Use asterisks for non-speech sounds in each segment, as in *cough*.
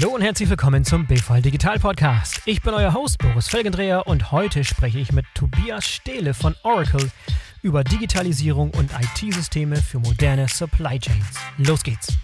Hallo und herzlich willkommen zum BVL Digital Podcast. Ich bin euer Host Boris Felgendreher und heute spreche ich mit Tobias Stehle von Oracle über Digitalisierung und IT-Systeme für moderne Supply Chains. Los geht's!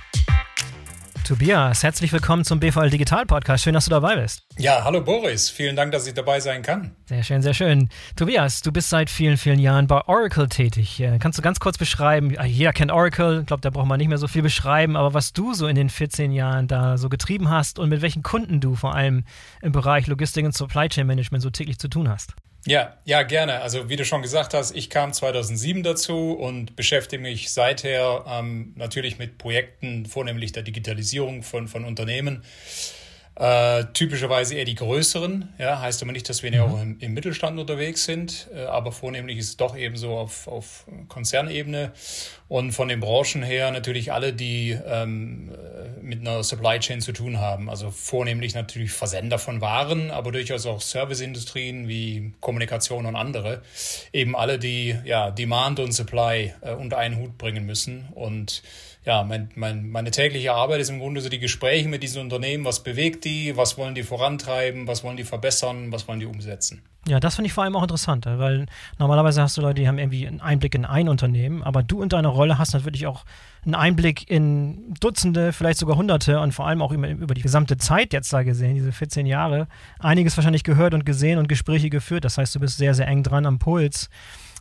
Tobias, herzlich willkommen zum BVL Digital Podcast. Schön, dass du dabei bist. Ja, hallo Boris. Vielen Dank, dass ich dabei sein kann. Sehr schön, sehr schön. Tobias, du bist seit vielen, vielen Jahren bei Oracle tätig. Äh, kannst du ganz kurz beschreiben, jeder kennt Oracle, ich glaube, da braucht man nicht mehr so viel beschreiben, aber was du so in den 14 Jahren da so getrieben hast und mit welchen Kunden du vor allem im Bereich Logistik und Supply Chain Management so täglich zu tun hast? Ja, ja, gerne. Also wie du schon gesagt hast, ich kam 2007 dazu und beschäftige mich seither ähm, natürlich mit Projekten, vornehmlich der Digitalisierung von, von Unternehmen. Äh, typischerweise eher die größeren, ja, heißt aber nicht, dass wir nicht mhm. auch im, im, Mittelstand unterwegs sind, äh, aber vornehmlich ist es doch eben so auf, auf Konzernebene und von den Branchen her natürlich alle, die ähm, äh, mit einer Supply Chain zu tun haben. Also vornehmlich natürlich Versender von Waren, aber durchaus auch Serviceindustrien wie Kommunikation und andere. Eben alle, die ja Demand und Supply äh, unter einen Hut bringen müssen und ja, mein, mein, meine tägliche Arbeit ist im Grunde so die Gespräche mit diesen Unternehmen. Was bewegt die? Was wollen die vorantreiben? Was wollen die verbessern? Was wollen die umsetzen? Ja, das finde ich vor allem auch interessant, weil normalerweise hast du Leute, die haben irgendwie einen Einblick in ein Unternehmen, aber du in deiner Rolle hast natürlich auch einen Einblick in Dutzende, vielleicht sogar Hunderte und vor allem auch über die gesamte Zeit jetzt da gesehen, diese 14 Jahre, einiges wahrscheinlich gehört und gesehen und Gespräche geführt. Das heißt, du bist sehr, sehr eng dran am Puls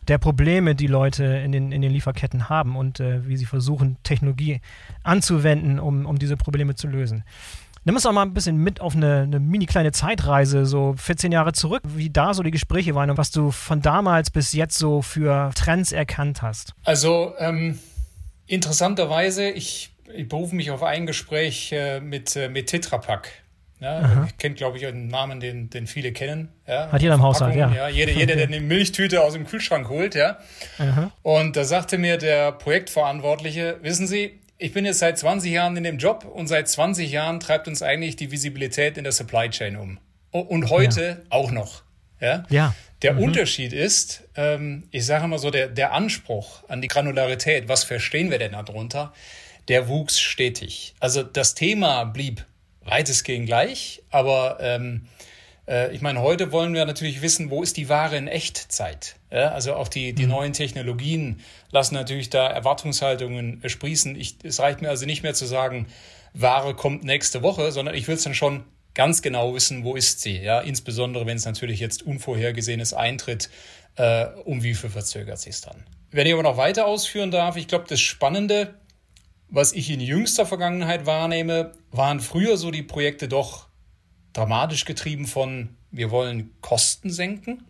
der Probleme, die Leute in den, in den Lieferketten haben und äh, wie sie versuchen, Technologie anzuwenden, um, um diese Probleme zu lösen. Nimm uns auch mal ein bisschen mit auf eine, eine mini kleine Zeitreise, so 14 Jahre zurück, wie da so die Gespräche waren und was du von damals bis jetzt so für Trends erkannt hast. Also ähm, interessanterweise, ich, ich berufe mich auf ein Gespräch äh, mit, äh, mit Tetrapack. Ja, kennt, glaube ich, einen Namen, den, den viele kennen. Ja, Hat jeder im Haushalt, ja. ja. Jeder, jeder, der eine Milchtüte aus dem Kühlschrank holt, ja. Aha. Und da sagte mir der Projektverantwortliche, wissen Sie, ich bin jetzt seit 20 Jahren in dem Job und seit 20 Jahren treibt uns eigentlich die Visibilität in der Supply Chain um. Und heute ja. auch noch. Ja. ja. Der mhm. Unterschied ist, ähm, ich sage mal so, der, der Anspruch an die Granularität, was verstehen wir denn darunter, der wuchs stetig. Also das Thema blieb weitestgehend gleich, aber ähm, äh, ich meine, heute wollen wir natürlich wissen, wo ist die Ware in Echtzeit? Ja, also auch die, die mhm. neuen Technologien lassen natürlich da Erwartungshaltungen sprießen. Ich, es reicht mir also nicht mehr zu sagen, Ware kommt nächste Woche, sondern ich will es dann schon ganz genau wissen, wo ist sie. Ja, insbesondere wenn es natürlich jetzt Unvorhergesehenes eintritt, äh, um wie viel verzögert sich es dann. Wenn ich aber noch weiter ausführen darf, ich glaube, das Spannende was ich in jüngster Vergangenheit wahrnehme, waren früher so die Projekte doch dramatisch getrieben von, wir wollen Kosten senken.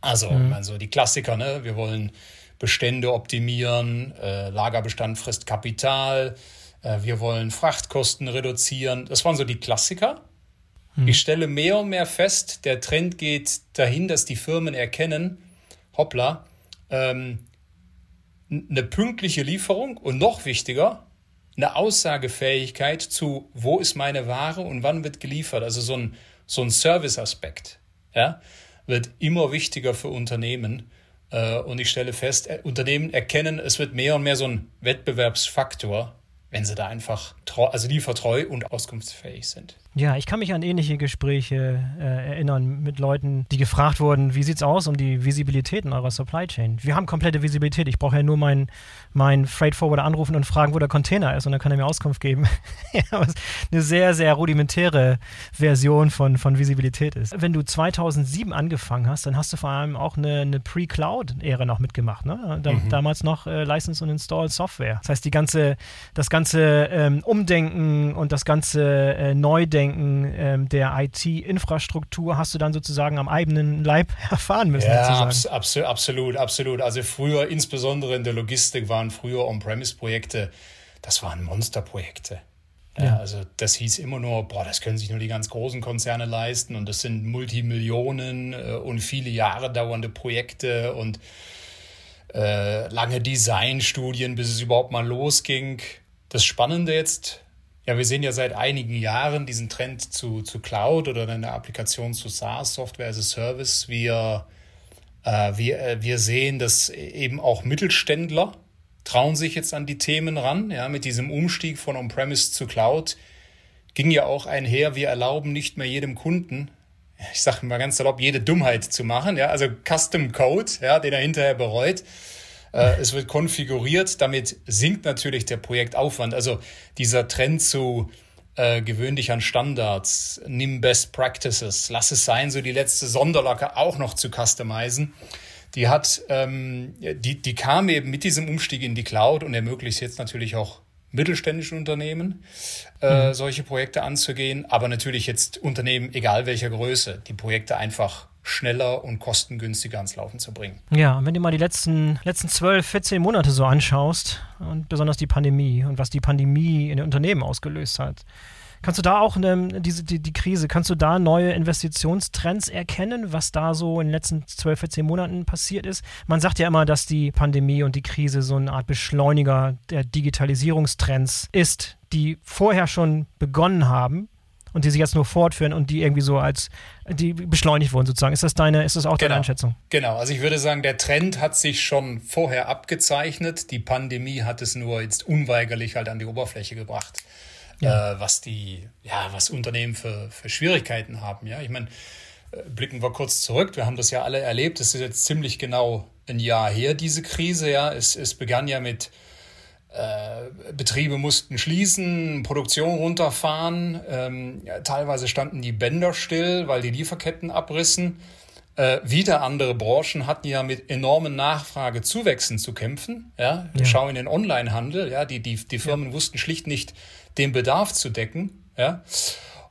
Also, mhm. also die Klassiker, ne? wir wollen Bestände optimieren, äh, Lagerbestand frisst Kapital, äh, wir wollen Frachtkosten reduzieren. Das waren so die Klassiker. Mhm. Ich stelle mehr und mehr fest, der Trend geht dahin, dass die Firmen erkennen, hoppla, ähm, eine pünktliche Lieferung und noch wichtiger, eine Aussagefähigkeit zu, wo ist meine Ware und wann wird geliefert. Also so ein, so ein Service-Aspekt ja, wird immer wichtiger für Unternehmen. Äh, und ich stelle fest, äh, Unternehmen erkennen, es wird mehr und mehr so ein Wettbewerbsfaktor, wenn sie da einfach also liefertreu und auskunftsfähig sind. Ja, ich kann mich an ähnliche Gespräche äh, erinnern mit Leuten, die gefragt wurden, wie sieht es aus um die Visibilität in eurer Supply Chain? Wir haben komplette Visibilität. Ich brauche ja nur meinen mein Freight Forwarder anrufen und fragen, wo der Container ist und dann kann er mir Auskunft geben. *laughs* was eine sehr, sehr rudimentäre Version von, von Visibilität ist. Wenn du 2007 angefangen hast, dann hast du vor allem auch eine, eine Pre-Cloud-Ära noch mitgemacht. Ne? Da, mhm. Damals noch äh, License und Install Software. Das heißt, die ganze, das ganze ähm, Umdenken und das ganze äh, Neudenken Umdenken ähm, der IT-Infrastruktur hast du dann sozusagen am eigenen Leib *laughs* erfahren müssen. Ja, abs abs absolut, absolut. Also früher, insbesondere in der Logistik, waren früher On-Premise-Projekte, das waren Monsterprojekte. Ja, ja. Also das hieß immer nur, boah, das können sich nur die ganz großen Konzerne leisten und das sind Multimillionen äh, und viele Jahre dauernde Projekte und äh, lange Designstudien, bis es überhaupt mal losging. Das Spannende jetzt ja, wir sehen ja seit einigen Jahren diesen Trend zu, zu Cloud oder einer Applikation zu SaaS, Software as a Service. Wir, äh, wir, äh, wir sehen, dass eben auch Mittelständler trauen sich jetzt an die Themen ran, ja, mit diesem Umstieg von On-Premise zu Cloud. ging ja auch einher, wir erlauben nicht mehr jedem Kunden, ich sage mal ganz salopp, jede Dummheit zu machen, ja, also Custom Code, ja, den er hinterher bereut. Äh, es wird konfiguriert, damit sinkt natürlich der Projektaufwand. Also dieser Trend zu äh, gewöhn dich an Standards, nimm Best Practices, lass es sein, so die letzte Sonderlocke auch noch zu customizen. Die hat, ähm, die, die kam eben mit diesem Umstieg in die Cloud und ermöglicht jetzt natürlich auch mittelständischen Unternehmen, äh, mhm. solche Projekte anzugehen, aber natürlich jetzt Unternehmen, egal welcher Größe, die Projekte einfach schneller und kostengünstiger ans Laufen zu bringen. Ja, und wenn du mal die letzten, letzten 12, 14 Monate so anschaust und besonders die Pandemie und was die Pandemie in den Unternehmen ausgelöst hat, Kannst du da auch eine, diese, die, die Krise, kannst du da neue Investitionstrends erkennen, was da so in den letzten 12, 14 Monaten passiert ist? Man sagt ja immer, dass die Pandemie und die Krise so eine Art Beschleuniger der Digitalisierungstrends ist, die vorher schon begonnen haben, und die sich jetzt nur fortführen und die irgendwie so als die beschleunigt wurden sozusagen. Ist das deine, ist das auch genau. deine Einschätzung? Genau, also ich würde sagen, der Trend hat sich schon vorher abgezeichnet. Die Pandemie hat es nur jetzt unweigerlich halt an die Oberfläche gebracht ja. äh, was die, ja, was Unternehmen für, für Schwierigkeiten haben. Ja, ich meine, äh, blicken wir kurz zurück. Wir haben das ja alle erlebt. Es ist jetzt ziemlich genau ein Jahr her, diese Krise. Ja, es, es begann ja mit Betriebe mussten schließen, Produktion runterfahren. Ähm, ja, teilweise standen die Bänder still, weil die Lieferketten abrissen. Äh, wieder andere Branchen hatten ja mit enormen Nachfragezuwächsen zu kämpfen. Ja, ja. schau in den Onlinehandel. Ja, die, die, die Firmen ja. wussten schlicht nicht, den Bedarf zu decken. Ja.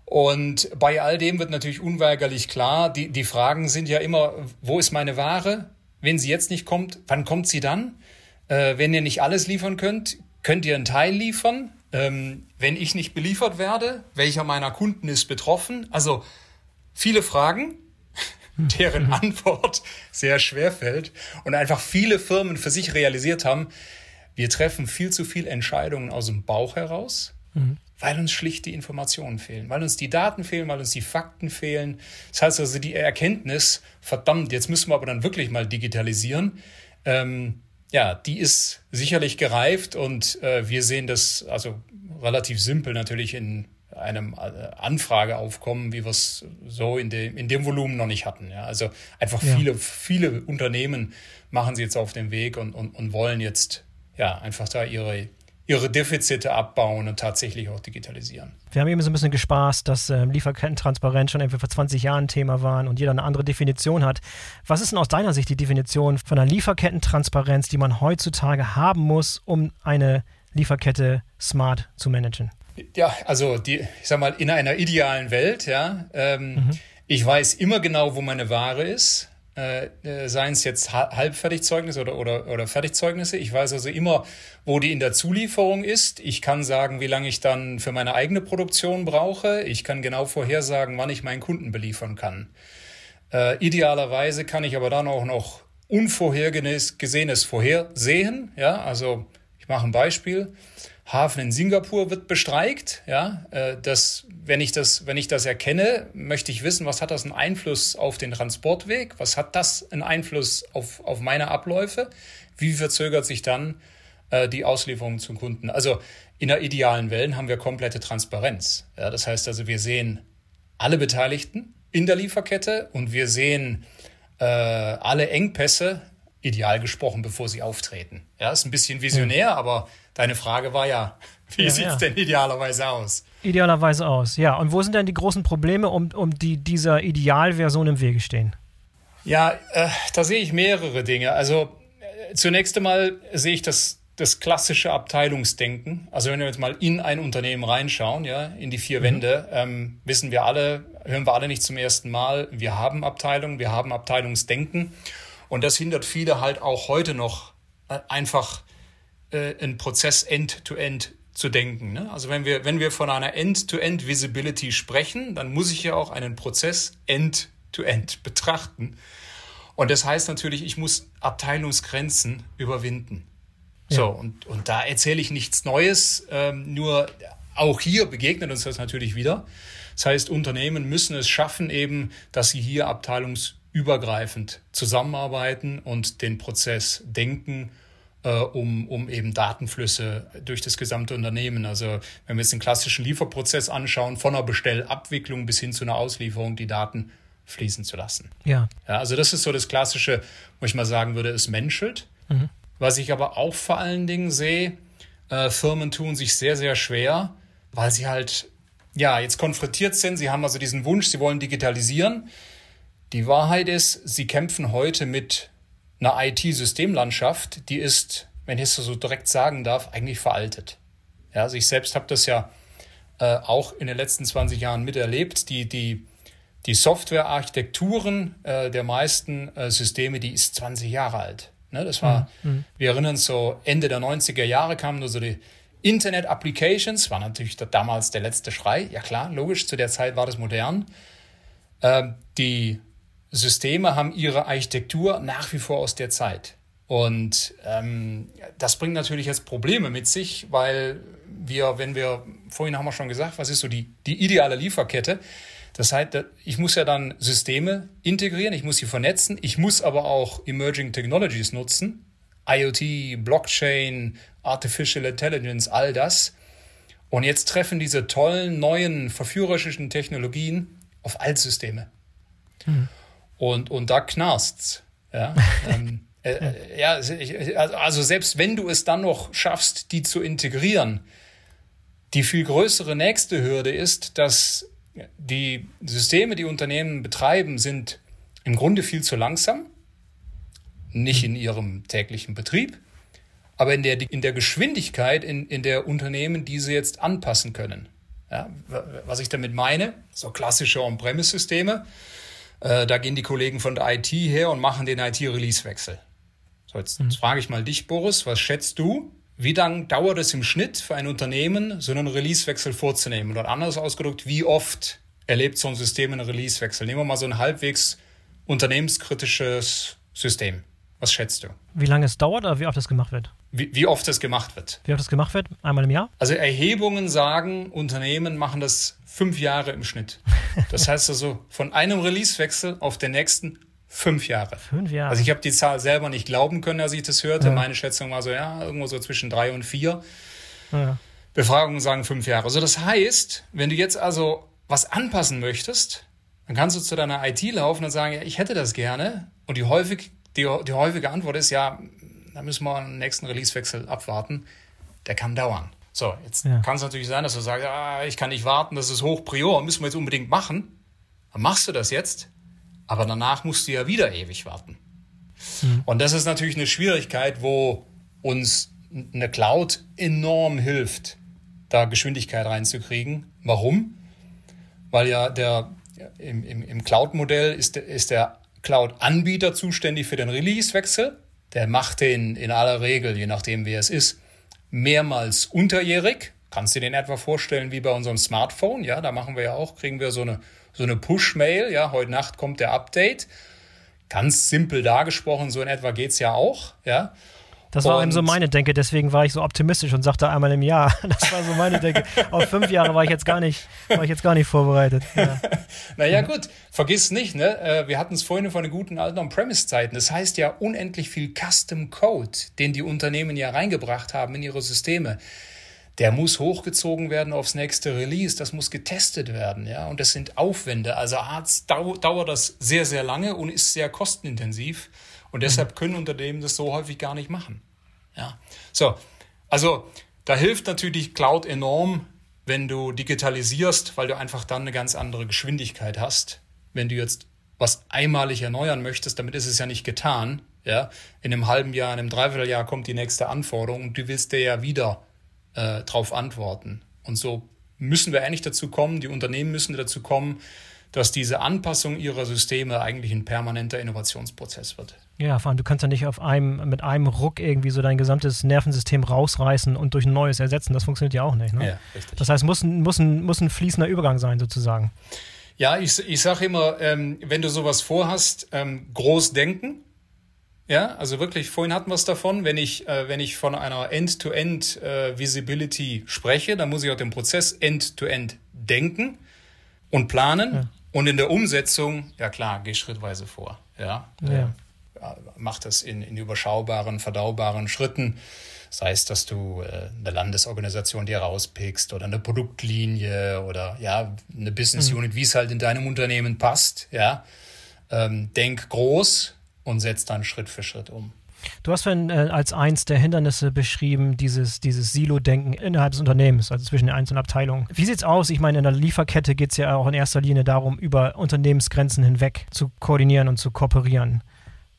Und bei all dem wird natürlich unweigerlich klar, die, die Fragen sind ja immer, wo ist meine Ware? Wenn sie jetzt nicht kommt, wann kommt sie dann? Äh, wenn ihr nicht alles liefern könnt, könnt ihr einen Teil liefern? Ähm, wenn ich nicht beliefert werde, welcher meiner Kunden ist betroffen? Also viele Fragen, *laughs* deren Antwort sehr schwer fällt und einfach viele Firmen für sich realisiert haben, wir treffen viel zu viel Entscheidungen aus dem Bauch heraus Mhm. Weil uns schlicht die Informationen fehlen, weil uns die Daten fehlen, weil uns die Fakten fehlen. Das heißt also, die Erkenntnis, verdammt, jetzt müssen wir aber dann wirklich mal digitalisieren, ähm, ja, die ist sicherlich gereift und äh, wir sehen das also relativ simpel natürlich in einem äh, Anfrageaufkommen, wie wir es so in dem, in dem Volumen noch nicht hatten. Ja. Also einfach ja. viele, viele Unternehmen machen sie jetzt auf den Weg und, und, und wollen jetzt ja einfach da ihre, ihre Defizite abbauen und tatsächlich auch digitalisieren. Wir haben eben so ein bisschen gespaßt, dass ähm, Lieferkettentransparenz schon irgendwie vor 20 Jahren Thema waren und jeder eine andere Definition hat. Was ist denn aus deiner Sicht die Definition von einer Lieferkettentransparenz, die man heutzutage haben muss, um eine Lieferkette smart zu managen? Ja, also die, ich sag mal, in einer idealen Welt, ja, ähm, mhm. ich weiß immer genau, wo meine Ware ist äh, äh seien es jetzt Halbfertigzeugnisse oder, oder, oder Fertigzeugnisse. Ich weiß also immer, wo die in der Zulieferung ist. Ich kann sagen, wie lange ich dann für meine eigene Produktion brauche. Ich kann genau vorhersagen, wann ich meinen Kunden beliefern kann. Äh, idealerweise kann ich aber dann auch noch Unvorhergesehenes vorhersehen. Ja, also ich mache ein Beispiel. Hafen in Singapur wird bestreikt. Ja, äh, das, wenn ich das, wenn ich das erkenne, möchte ich wissen, was hat das einen Einfluss auf den Transportweg? Was hat das einen Einfluss auf, auf meine Abläufe? Wie verzögert sich dann äh, die Auslieferung zum Kunden? Also in der idealen Welt haben wir komplette Transparenz. Ja, das heißt also, wir sehen alle Beteiligten in der Lieferkette und wir sehen äh, alle Engpässe, ideal gesprochen, bevor sie auftreten. Ja, ist ein bisschen visionär, mhm. aber Deine Frage war ja, wie ja, sieht es ja. denn idealerweise aus? Idealerweise aus, ja. Und wo sind denn die großen Probleme, um, um die dieser Idealversion im Wege stehen? Ja, äh, da sehe ich mehrere Dinge. Also äh, zunächst einmal sehe ich das, das klassische Abteilungsdenken. Also wenn wir jetzt mal in ein Unternehmen reinschauen, ja, in die vier mhm. Wände, ähm, wissen wir alle, hören wir alle nicht zum ersten Mal, wir haben Abteilungen, wir haben Abteilungsdenken. Und das hindert viele halt auch heute noch äh, einfach äh, einen Prozess end-to-end -end zu denken. Ne? Also wenn wir, wenn wir von einer End-to-End-Visibility sprechen, dann muss ich ja auch einen Prozess end-to-end -end betrachten. Und das heißt natürlich, ich muss Abteilungsgrenzen überwinden. Ja. So, und, und da erzähle ich nichts Neues, ähm, nur auch hier begegnet uns das natürlich wieder. Das heißt, Unternehmen müssen es schaffen, eben, dass sie hier abteilungsübergreifend zusammenarbeiten und den Prozess denken äh, um, um eben Datenflüsse durch das gesamte Unternehmen. Also wenn wir jetzt den klassischen Lieferprozess anschauen, von einer Bestellabwicklung bis hin zu einer Auslieferung, die Daten fließen zu lassen. Ja. ja also das ist so das Klassische, wo ich mal sagen würde, es menschelt. Mhm. Was ich aber auch vor allen Dingen sehe, äh, Firmen tun sich sehr, sehr schwer, weil sie halt, ja, jetzt konfrontiert sind. Sie haben also diesen Wunsch, sie wollen digitalisieren. Die Wahrheit ist, sie kämpfen heute mit einer IT-Systemlandschaft, die ist, wenn ich es so direkt sagen darf, eigentlich veraltet. Ja, also ich selbst habe das ja äh, auch in den letzten 20 Jahren miterlebt. Die, die, die Softwarearchitekturen äh, der meisten äh, Systeme, die ist 20 Jahre alt. Ne, das war, mhm. mhm. wir erinnern uns so, Ende der 90er Jahre kamen nur so die Internet Applications, war natürlich damals der letzte Schrei. Ja klar, logisch, zu der Zeit war das modern. Ähm, die Systeme haben ihre Architektur nach wie vor aus der Zeit. Und ähm, das bringt natürlich jetzt Probleme mit sich, weil wir, wenn wir, vorhin haben wir schon gesagt, was ist so die, die ideale Lieferkette? Das heißt, ich muss ja dann Systeme integrieren, ich muss sie vernetzen, ich muss aber auch Emerging Technologies nutzen, IoT, Blockchain, Artificial Intelligence, all das. Und jetzt treffen diese tollen, neuen, verführerischen Technologien auf Altsysteme. Hm. Und, und da knarst's. Ja, *laughs* ähm, äh, äh, ja also selbst wenn du es dann noch schaffst, die zu integrieren, die viel größere nächste Hürde ist, dass die Systeme, die Unternehmen betreiben, sind im Grunde viel zu langsam, nicht in ihrem täglichen Betrieb, aber in der, in der Geschwindigkeit, in, in der Unternehmen diese jetzt anpassen können. Ja, was ich damit meine, so klassische On-Premise-Systeme, äh, da gehen die Kollegen von der IT her und machen den IT-Release-Wechsel. So, jetzt, mhm. jetzt frage ich mal dich, Boris, was schätzt du? Wie lange dauert es im Schnitt für ein Unternehmen, so einen Release-Wechsel vorzunehmen? Oder anders ausgedrückt, wie oft erlebt so ein System einen Release-Wechsel? Nehmen wir mal so ein halbwegs unternehmenskritisches System. Was schätzt du? Wie lange es dauert oder wie oft es gemacht wird? Wie, wie oft es gemacht wird. Wie oft es gemacht wird? Einmal im Jahr? Also Erhebungen sagen, Unternehmen machen das fünf Jahre im Schnitt. Das heißt also von einem Releasewechsel auf den nächsten fünf Jahre. Fünf Jahre. Also ich habe die Zahl selber nicht glauben können, als ich das hörte. Ja. Meine Schätzung war so, ja, irgendwo so zwischen drei und vier. Ja. Befragungen sagen fünf Jahre. Also das heißt, wenn du jetzt also was anpassen möchtest, dann kannst du zu deiner IT laufen und sagen, ja, ich hätte das gerne. Und die, häufig, die, die häufige Antwort ist, ja, da müssen wir einen nächsten Releasewechsel abwarten. Der kann dauern. So, jetzt ja. kann es natürlich sein, dass du sagst, ah, ich kann nicht warten, das ist hoch prior, müssen wir jetzt unbedingt machen. Dann machst du das jetzt, aber danach musst du ja wieder ewig warten. Mhm. Und das ist natürlich eine Schwierigkeit, wo uns eine Cloud enorm hilft, da Geschwindigkeit reinzukriegen. Warum? Weil ja der im, im, im Cloud-Modell ist, ist der Cloud-Anbieter zuständig für den Release-Wechsel. Der macht den in aller Regel, je nachdem wer es ist, mehrmals unterjährig. Kannst du dir den etwa vorstellen wie bei unserem Smartphone? Ja, da machen wir ja auch, kriegen wir so eine, so eine Push-Mail. Ja, heute Nacht kommt der Update. Ganz simpel dargesprochen, so in etwa geht's ja auch. Ja. Das war und, eben so meine Denke, deswegen war ich so optimistisch und sagte einmal im Jahr. *laughs* Das war so meine Denke. Auf fünf Jahre war ich jetzt gar nicht, war ich jetzt gar nicht vorbereitet. Ja. *laughs* naja, gut, vergiss nicht, ne? Äh, wir hatten es vorhin von den guten alten On-Premise-Zeiten. Das heißt ja unendlich viel Custom Code, den die Unternehmen ja reingebracht haben in ihre Systeme. Der muss hochgezogen werden aufs nächste Release, das muss getestet werden, ja, und das sind Aufwände. Also Arzt dauert das sehr, sehr lange und ist sehr kostenintensiv. Und deshalb können Unternehmen das so häufig gar nicht machen. Ja. So, also da hilft natürlich Cloud enorm, wenn du digitalisierst, weil du einfach dann eine ganz andere Geschwindigkeit hast. Wenn du jetzt was einmalig erneuern möchtest, damit ist es ja nicht getan. Ja, in einem halben Jahr, in einem Dreivierteljahr kommt die nächste Anforderung und du willst dir ja wieder äh, drauf antworten. Und so müssen wir eigentlich dazu kommen, die Unternehmen müssen dazu kommen, dass diese Anpassung ihrer Systeme eigentlich ein permanenter Innovationsprozess wird. Ja, vor allem, du kannst ja nicht auf einem, mit einem Ruck irgendwie so dein gesamtes Nervensystem rausreißen und durch ein neues ersetzen. Das funktioniert ja auch nicht. Ne? Ja, richtig. Das heißt, muss muss, ein, muss ein fließender Übergang sein, sozusagen. Ja, ich, ich sage immer, ähm, wenn du sowas vorhast, ähm, groß denken. Ja, also wirklich, vorhin hatten wir es davon, wenn ich, äh, wenn ich von einer End-to-End äh, Visibility spreche, dann muss ich auch den Prozess End-to-End -End denken und planen. Ja. Und in der Umsetzung, ja klar, geh schrittweise vor. Ja. ja. macht das in, in überschaubaren, verdaubaren Schritten. Sei es, dass du äh, eine Landesorganisation dir rauspickst oder eine Produktlinie oder ja, eine Business mhm. Unit, mhm. wie es halt in deinem Unternehmen passt. Ja, ähm, denk groß und setz dann Schritt für Schritt um. Du hast vorhin äh, als eins der Hindernisse beschrieben, dieses, dieses Silo-Denken innerhalb des Unternehmens, also zwischen den einzelnen Abteilungen. Wie sieht es aus? Ich meine, in der Lieferkette geht es ja auch in erster Linie darum, über Unternehmensgrenzen hinweg zu koordinieren und zu kooperieren.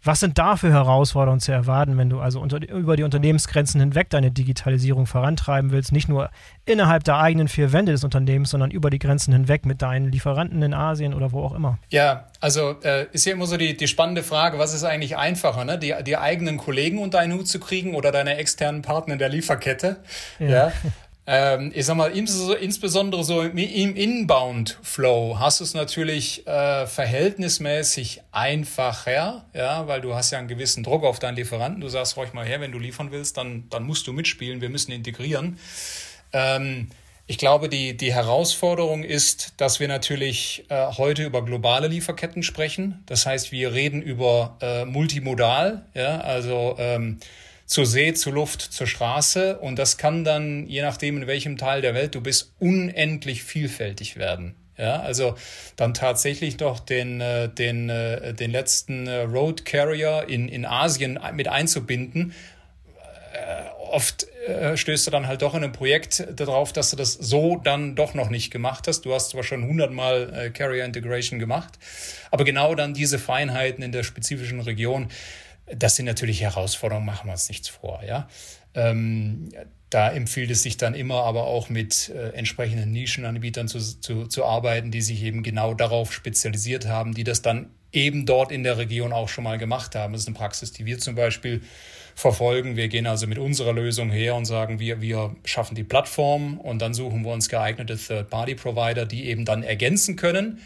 Was sind da für Herausforderungen zu erwarten, wenn du also unter, über die Unternehmensgrenzen hinweg deine Digitalisierung vorantreiben willst? Nicht nur innerhalb der eigenen vier Wände des Unternehmens, sondern über die Grenzen hinweg mit deinen Lieferanten in Asien oder wo auch immer. Ja, also äh, ist ja immer so die, die spannende Frage, was ist eigentlich einfacher, ne? die, die eigenen Kollegen unter einen Hut zu kriegen oder deine externen Partner in der Lieferkette? Ja. ja? Ähm, ich sag mal, insbesondere so im Inbound-Flow hast du es natürlich äh, verhältnismäßig einfacher, ja, weil du hast ja einen gewissen Druck auf deinen Lieferanten. Du sagst ruhig mal her, wenn du liefern willst, dann, dann musst du mitspielen, wir müssen integrieren. Ähm, ich glaube, die, die Herausforderung ist, dass wir natürlich äh, heute über globale Lieferketten sprechen. Das heißt, wir reden über äh, multimodal, ja, also ähm, zur See, zur Luft, zur Straße. Und das kann dann, je nachdem, in welchem Teil der Welt du bist, unendlich vielfältig werden. Ja, also dann tatsächlich doch den, äh, den, äh, den letzten äh, Road Carrier in, in Asien mit einzubinden. Oft stößt du dann halt doch in einem Projekt darauf, dass du das so dann doch noch nicht gemacht hast. Du hast zwar schon hundertmal Carrier Integration gemacht, aber genau dann diese Feinheiten in der spezifischen Region, das sind natürlich Herausforderungen, machen wir uns nichts vor. Ja? Ähm, da empfiehlt es sich dann immer aber auch mit äh, entsprechenden Nischenanbietern zu, zu, zu arbeiten, die sich eben genau darauf spezialisiert haben, die das dann eben dort in der Region auch schon mal gemacht haben. Das ist eine Praxis, die wir zum Beispiel verfolgen. Wir gehen also mit unserer Lösung her und sagen, wir, wir schaffen die Plattform und dann suchen wir uns geeignete Third-Party-Provider, die eben dann ergänzen können,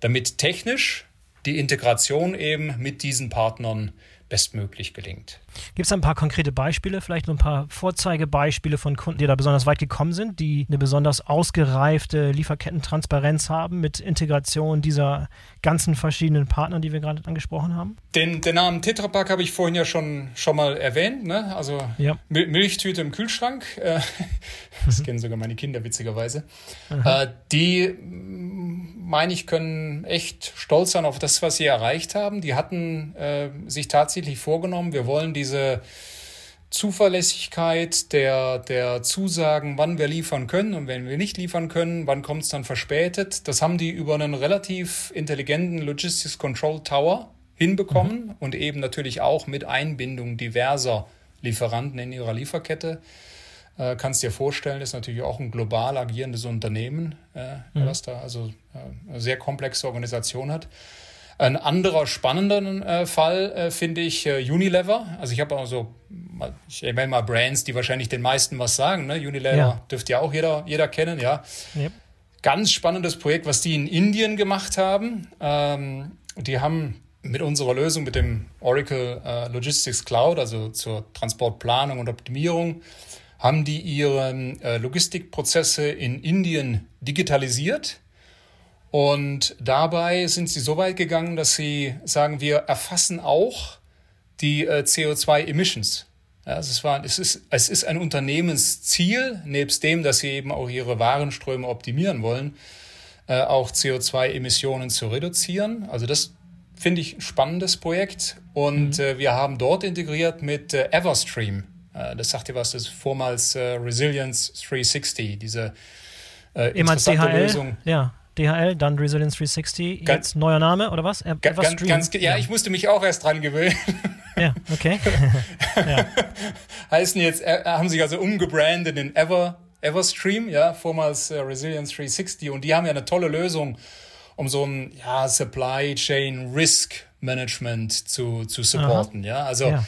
damit technisch die Integration eben mit diesen Partnern bestmöglich gelingt. Gibt es ein paar konkrete Beispiele, vielleicht so ein paar Vorzeigebeispiele von Kunden, die da besonders weit gekommen sind, die eine besonders ausgereifte Lieferkettentransparenz haben mit Integration dieser ganzen verschiedenen Partner, die wir gerade angesprochen haben? Den, den Namen Tetrapack habe ich vorhin ja schon, schon mal erwähnt. Ne? Also ja. Milchtüte im Kühlschrank. Äh, *laughs* das mhm. kennen sogar meine Kinder witzigerweise. Äh, die meine ich, können echt stolz sein auf das, was sie erreicht haben. Die hatten äh, sich tatsächlich vorgenommen, wir wollen diese Zuverlässigkeit der, der Zusagen, wann wir liefern können und wenn wir nicht liefern können, wann kommt es dann verspätet. Das haben die über einen relativ intelligenten Logistics Control Tower hinbekommen mhm. und eben natürlich auch mit Einbindung diverser Lieferanten in ihrer Lieferkette. Äh, kannst dir vorstellen, ist natürlich auch ein global agierendes Unternehmen, äh, mhm. was da also äh, eine sehr komplexe Organisation hat. Ein anderer spannender äh, Fall äh, finde ich äh, Unilever. Also ich habe also, ich erwähne mal Brands, die wahrscheinlich den meisten was sagen. Ne? Unilever ja. dürfte ja auch jeder, jeder kennen, ja. Yep. Ganz spannendes Projekt, was die in Indien gemacht haben. Ähm, die haben mit unserer Lösung, mit dem Oracle äh, Logistics Cloud, also zur Transportplanung und Optimierung, haben die ihre äh, Logistikprozesse in Indien digitalisiert. Und dabei sind sie so weit gegangen, dass sie sagen, wir erfassen auch die äh, CO2-Emissions. Ja, also es, war, es, ist, es ist ein Unternehmensziel, nebst dem, dass sie eben auch ihre Warenströme optimieren wollen, äh, auch CO2-Emissionen zu reduzieren. Also das finde ich ein spannendes Projekt. Und mhm. äh, wir haben dort integriert mit äh, Everstream. Äh, das sagt dir was, das ist vormals äh, Resilience 360, diese äh, interessante DHL, Lösung. Ja. DHL, dann Resilience 360, ganz, jetzt neuer Name oder was? Er, ganz, ganz, ganz, ja, ja, ich musste mich auch erst dran gewöhnen. Ja, okay. *laughs* ja. Heißen jetzt, äh, haben sich also umgebrandet in Ever, Everstream, ja, vormals äh, Resilience 360 und die haben ja eine tolle Lösung, um so ein ja, Supply Chain Risk Management zu, zu supporten, Aha. ja, also ja äh,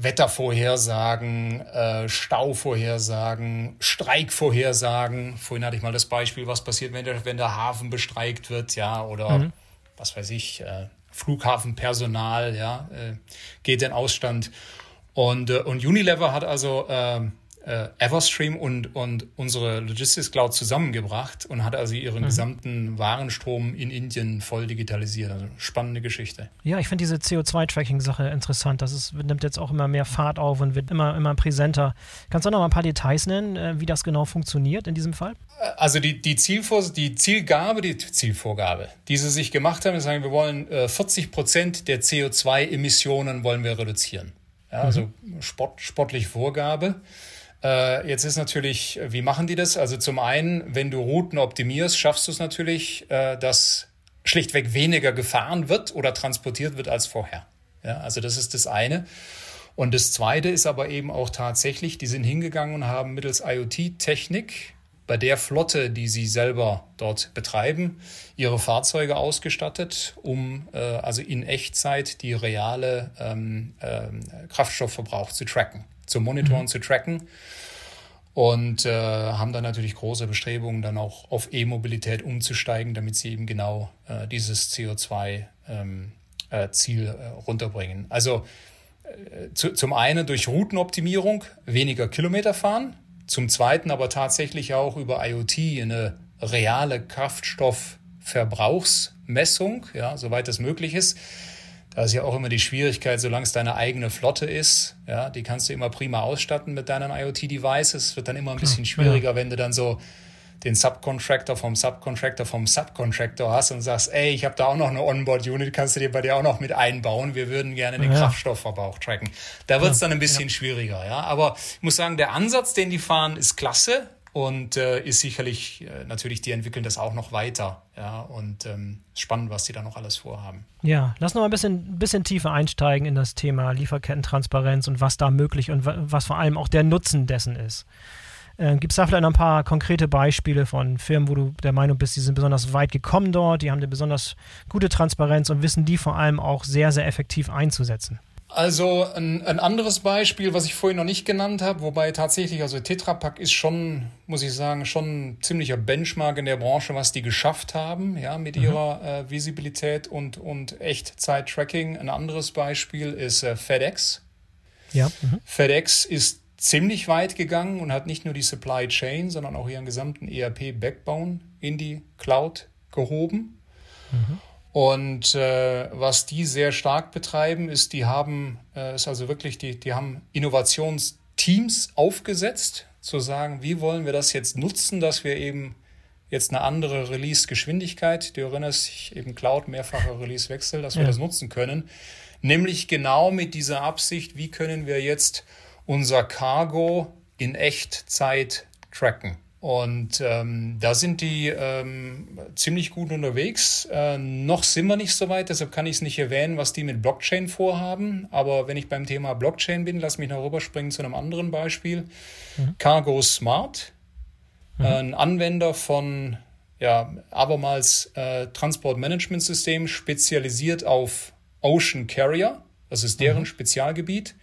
Wettervorhersagen, äh, Stauvorhersagen, Streikvorhersagen. Vorhin hatte ich mal das Beispiel, was passiert, wenn der, wenn der Hafen bestreikt wird, ja, oder mhm. was weiß ich, äh, Flughafenpersonal, ja, äh, geht in Ausstand. Und, äh, und Unilever hat also äh, Everstream und, und unsere Logistics Cloud zusammengebracht und hat also ihren mhm. gesamten Warenstrom in Indien voll digitalisiert. Also spannende Geschichte. Ja, ich finde diese CO2-Tracking-Sache interessant. Das ist, nimmt jetzt auch immer mehr Fahrt auf und wird immer, immer präsenter. Kannst du noch mal ein paar Details nennen, äh, wie das genau funktioniert in diesem Fall? Äh, also die, die, Zielvor die Zielgabe, die Zielvorgabe, die sie sich gemacht haben, ist sagen, wir wollen äh, 40 Prozent der CO2-Emissionen wollen wir reduzieren. Ja, also mhm. Sport, sportlich Vorgabe. Äh, jetzt ist natürlich, wie machen die das? Also zum einen, wenn du Routen optimierst, schaffst du es natürlich, äh, dass schlichtweg weniger gefahren wird oder transportiert wird als vorher. Ja, also das ist das eine. Und das zweite ist aber eben auch tatsächlich, die sind hingegangen und haben mittels IoT-Technik bei der Flotte, die sie selber dort betreiben, ihre Fahrzeuge ausgestattet, um äh, also in Echtzeit die reale ähm, äh, Kraftstoffverbrauch zu tracken zu monitoren, mhm. zu tracken. Und äh, haben dann natürlich große Bestrebungen, dann auch auf E-Mobilität umzusteigen, damit sie eben genau äh, dieses CO2-Ziel ähm, äh, äh, runterbringen. Also äh, zu, zum einen durch Routenoptimierung weniger Kilometer fahren, zum zweiten aber tatsächlich auch über IoT eine reale Kraftstoffverbrauchsmessung, ja, soweit das möglich ist da ist ja auch immer die Schwierigkeit, solange es deine eigene Flotte ist, ja, die kannst du immer prima ausstatten mit deinen IoT-Devices. Es wird dann immer ein bisschen schwieriger, ja. wenn du dann so den Subcontractor vom Subcontractor vom Subcontractor hast und sagst, ey, ich habe da auch noch eine Onboard-Unit, kannst du dir bei dir auch noch mit einbauen. Wir würden gerne den ja. Kraftstoffverbrauch tracken. Da wird es dann ein bisschen schwieriger, ja. Aber ich muss sagen, der Ansatz, den die fahren, ist klasse und äh, ist sicherlich äh, natürlich, die entwickeln das auch noch weiter. Ja, und ähm, spannend, was die da noch alles vorhaben. Ja, lass noch mal ein bisschen, bisschen tiefer einsteigen in das Thema Lieferkettentransparenz und was da möglich und was vor allem auch der Nutzen dessen ist. Äh, Gibt es da vielleicht ein paar konkrete Beispiele von Firmen, wo du der Meinung bist, die sind besonders weit gekommen dort, die haben eine besonders gute Transparenz und wissen die vor allem auch sehr, sehr effektiv einzusetzen? Also ein, ein, anderes Beispiel, was ich vorhin noch nicht genannt habe, wobei tatsächlich, also Tetra Pak ist schon, muss ich sagen, schon ein ziemlicher Benchmark in der Branche, was die geschafft haben, ja, mit mhm. ihrer äh, Visibilität und, und Echtzeit-Tracking. Ein anderes Beispiel ist äh, FedEx. Ja. Mhm. FedEx ist ziemlich weit gegangen und hat nicht nur die Supply Chain, sondern auch ihren gesamten ERP-Backbone in die Cloud gehoben. Mhm. Und äh, was die sehr stark betreiben, ist, die haben, äh, ist also wirklich, die, die haben Innovationsteams aufgesetzt, zu sagen, wie wollen wir das jetzt nutzen, dass wir eben jetzt eine andere Release-Geschwindigkeit, du erinnerst dich eben Cloud, mehrfacher Release-Wechsel, dass wir ja. das nutzen können. Nämlich genau mit dieser Absicht, wie können wir jetzt unser Cargo in Echtzeit tracken. Und ähm, da sind die ähm, ziemlich gut unterwegs. Äh, noch sind wir nicht so weit, deshalb kann ich es nicht erwähnen, was die mit Blockchain vorhaben. Aber wenn ich beim Thema Blockchain bin, lass mich noch rüberspringen zu einem anderen Beispiel. Mhm. Cargo Smart, mhm. äh, ein Anwender von ja, abermals äh, Transportmanagementsystem spezialisiert auf Ocean Carrier. Das ist deren mhm. Spezialgebiet.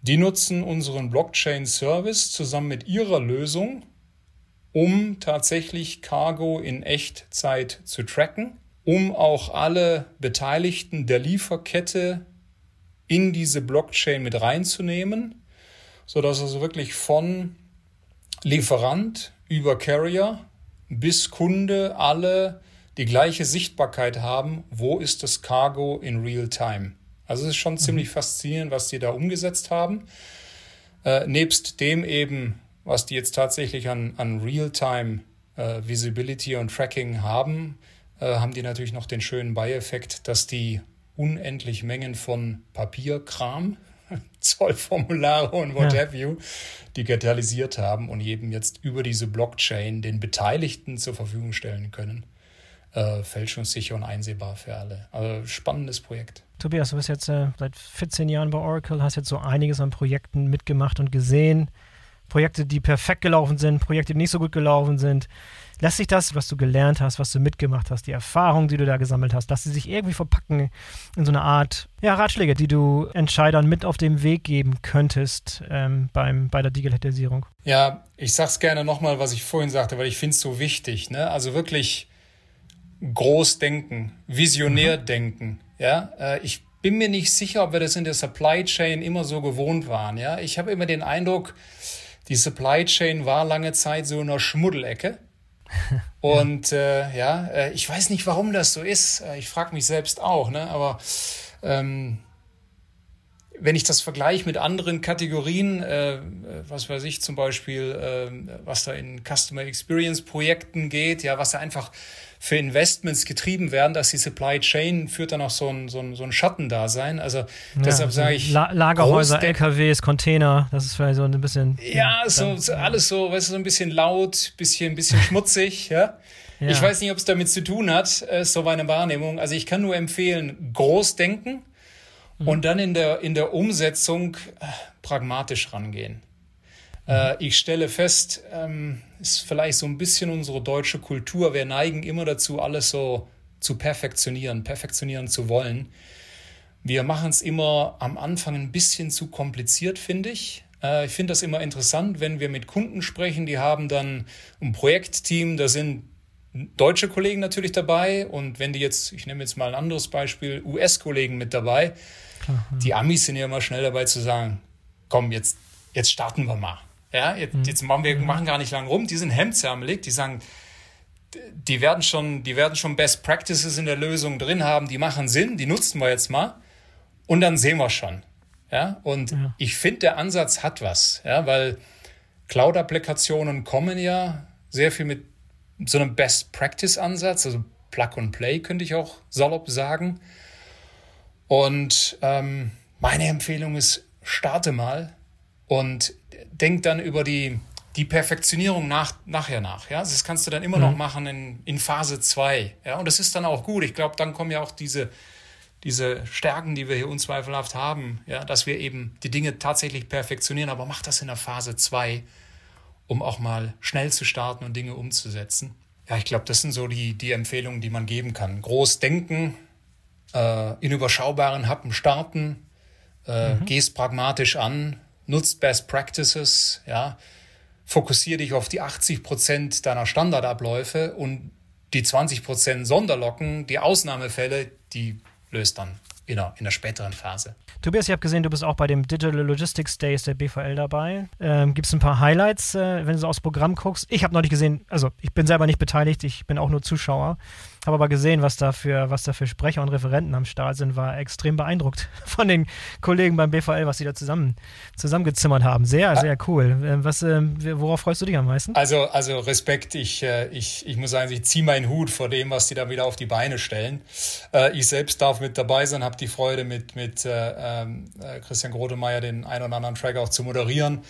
Die nutzen unseren Blockchain-Service zusammen mit ihrer Lösung um tatsächlich Cargo in Echtzeit zu tracken, um auch alle Beteiligten der Lieferkette in diese Blockchain mit reinzunehmen, sodass also wirklich von Lieferant über Carrier bis Kunde alle die gleiche Sichtbarkeit haben, wo ist das Cargo in Real Time. Also es ist schon mhm. ziemlich faszinierend, was die da umgesetzt haben. Äh, nebst dem eben was die jetzt tatsächlich an, an Real-Time äh, Visibility und Tracking haben, äh, haben die natürlich noch den schönen Beieffekt, dass die unendlich Mengen von Papierkram, *laughs* Zollformulare und what ja. have you, digitalisiert haben und eben jetzt über diese Blockchain den Beteiligten zur Verfügung stellen können. Äh, fälschungssicher und einsehbar für alle. Also spannendes Projekt. Tobias, du bist jetzt äh, seit 14 Jahren bei Oracle, hast jetzt so einiges an Projekten mitgemacht und gesehen. Projekte, die perfekt gelaufen sind, Projekte, die nicht so gut gelaufen sind. Lässt sich das, was du gelernt hast, was du mitgemacht hast, die Erfahrungen, die du da gesammelt hast, dass sie sich irgendwie verpacken in so eine Art ja, Ratschläge, die du Entscheidern mit auf den Weg geben könntest ähm, beim, bei der Digitalisierung? Ja, ich sag's gerne nochmal, was ich vorhin sagte, weil ich finde es so wichtig. Ne? Also wirklich groß denken, visionär mhm. denken. Ja, äh, ich bin mir nicht sicher, ob wir das in der Supply Chain immer so gewohnt waren. Ja, ich habe immer den Eindruck, die Supply Chain war lange Zeit so in einer Schmuddelecke. *laughs* Und äh, ja, äh, ich weiß nicht, warum das so ist. Äh, ich frage mich selbst auch, ne? aber ähm, wenn ich das vergleiche mit anderen Kategorien, äh, was weiß ich zum Beispiel, äh, was da in Customer Experience Projekten geht, ja, was da einfach für Investments getrieben werden, dass die Supply Chain führt dann auch so ein, so ein, so ein Schattendasein. Also ja, deshalb sage ich. La Lagerhäuser, LKWs, Container, das ist vielleicht so ein bisschen. Ja, so, so alles so, weißt du, so ein bisschen laut, bisschen, bisschen *laughs* schmutzig, ja. ja. Ich weiß nicht, ob es damit zu tun hat, äh, so meine Wahrnehmung. Also ich kann nur empfehlen, groß denken mhm. und dann in der, in der Umsetzung äh, pragmatisch rangehen. Äh, ich stelle fest, ähm, ist vielleicht so ein bisschen unsere deutsche Kultur. Wir neigen immer dazu, alles so zu perfektionieren, perfektionieren zu wollen. Wir machen es immer am Anfang ein bisschen zu kompliziert, finde ich. Äh, ich finde das immer interessant, wenn wir mit Kunden sprechen, die haben dann ein Projektteam, da sind deutsche Kollegen natürlich dabei und wenn die jetzt, ich nehme jetzt mal ein anderes Beispiel, US-Kollegen mit dabei, Klar, ja. die Amis sind ja immer schnell dabei zu sagen, komm, jetzt, jetzt starten wir mal. Ja, jetzt, mhm. jetzt machen wir machen gar nicht lang rum. Die sind hemdsärmelig, die sagen, die werden schon, die werden schon Best Practices in der Lösung drin haben, die machen Sinn, die nutzen wir jetzt mal und dann sehen wir schon. Ja, und ja. ich finde, der Ansatz hat was, ja, weil Cloud-Applikationen kommen ja sehr viel mit so einem Best Practice-Ansatz, also Plug and Play könnte ich auch salopp sagen. Und ähm, meine Empfehlung ist, starte mal und denk dann über die, die Perfektionierung nach, nachher nach. Ja? Das kannst du dann immer mhm. noch machen in, in Phase 2. Ja? Und das ist dann auch gut. Ich glaube, dann kommen ja auch diese, diese Stärken, die wir hier unzweifelhaft haben, ja? dass wir eben die Dinge tatsächlich perfektionieren. Aber mach das in der Phase 2, um auch mal schnell zu starten und Dinge umzusetzen. Ja, ich glaube, das sind so die, die Empfehlungen, die man geben kann. Groß denken, äh, in überschaubaren Happen starten, äh, mhm. gehst pragmatisch an, nutzt Best Practices, ja, fokussiere dich auf die 80 Prozent deiner Standardabläufe und die 20 Prozent Sonderlocken, die Ausnahmefälle, die löst dann in der, in der späteren Phase. Tobias, ich habe gesehen, du bist auch bei dem Digital Logistics Days der BVL dabei. Ähm, Gibt es ein paar Highlights, äh, wenn du so aufs Programm guckst? Ich habe noch nicht gesehen, also ich bin selber nicht beteiligt, ich bin auch nur Zuschauer. Habe aber gesehen, was da, für, was da für Sprecher und Referenten am Start sind, war extrem beeindruckt *laughs* von den Kollegen beim BVL, was sie da zusammen, zusammengezimmert haben. Sehr, ah. sehr cool. Ähm, was, ähm, worauf freust du dich am meisten? Also, also Respekt, ich, äh, ich, ich muss sagen, ich ziehe meinen Hut vor dem, was die da wieder auf die Beine stellen. Äh, ich selbst darf mit dabei sein, habe die Freude, mit, mit äh, ähm, Christian Grotemeyer den einen oder anderen Track auch zu moderieren.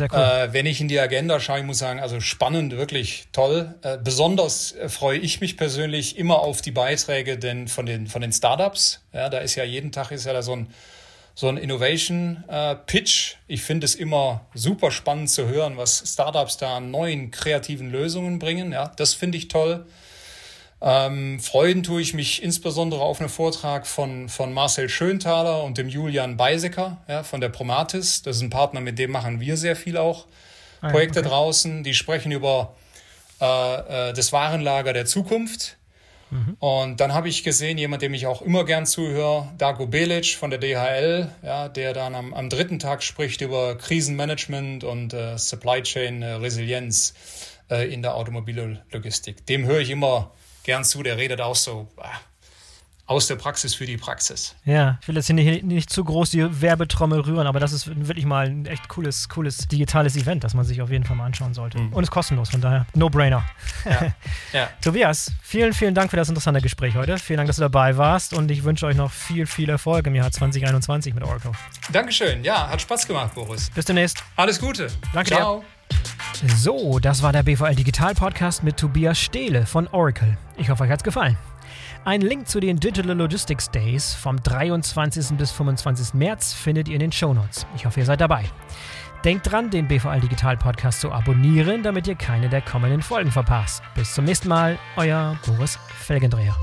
Cool. Äh, wenn ich in die Agenda schaue, ich muss sagen, also spannend, wirklich toll. Äh, besonders äh, freue ich mich persönlich immer auf die Beiträge denn von den, von den Startups. Ja, da ist ja jeden Tag ist ja da so ein, so ein Innovation-Pitch. Äh, ich finde es immer super spannend zu hören, was Startups da an neuen kreativen Lösungen bringen. Ja, das finde ich toll. Ähm, freuen tue ich mich insbesondere auf einen Vortrag von, von Marcel Schönthaler und dem Julian Beisecker ja, von der Promatis. Das ist ein Partner, mit dem machen wir sehr viel auch ah, Projekte okay. draußen. Die sprechen über äh, äh, das Warenlager der Zukunft. Mhm. Und dann habe ich gesehen, jemand, dem ich auch immer gern zuhöre, Dago Belic von der DHL, ja, der dann am, am dritten Tag spricht über Krisenmanagement und äh, Supply Chain äh, Resilienz äh, in der Automobillogistik. Dem höre ich immer gern zu, der redet auch so ah, aus der Praxis für die Praxis. Ja, ich will jetzt hier nicht, nicht, zu groß die Werbetrommel rühren, aber das ist wirklich mal ein echt cooles, cooles digitales Event, das man sich auf jeden Fall mal anschauen sollte. Mhm. Und ist kostenlos, von daher No-Brainer. Ja. *laughs* ja. Tobias, vielen, vielen Dank für das interessante Gespräch heute. Vielen Dank, dass du dabei warst und ich wünsche euch noch viel, viel Erfolg im Jahr 2021 mit Oracle. Dankeschön, ja, hat Spaß gemacht, Boris. Bis demnächst. Alles Gute. Danke Ciao. dir. So, das war der BVL Digital Podcast mit Tobias Stehle von Oracle. Ich hoffe, euch hat's gefallen. Ein Link zu den Digital Logistics Days vom 23. bis 25. März findet ihr in den Shownotes. Ich hoffe, ihr seid dabei. Denkt dran, den BVL Digital Podcast zu abonnieren, damit ihr keine der kommenden Folgen verpasst. Bis zum nächsten Mal, euer Boris Felgendreher.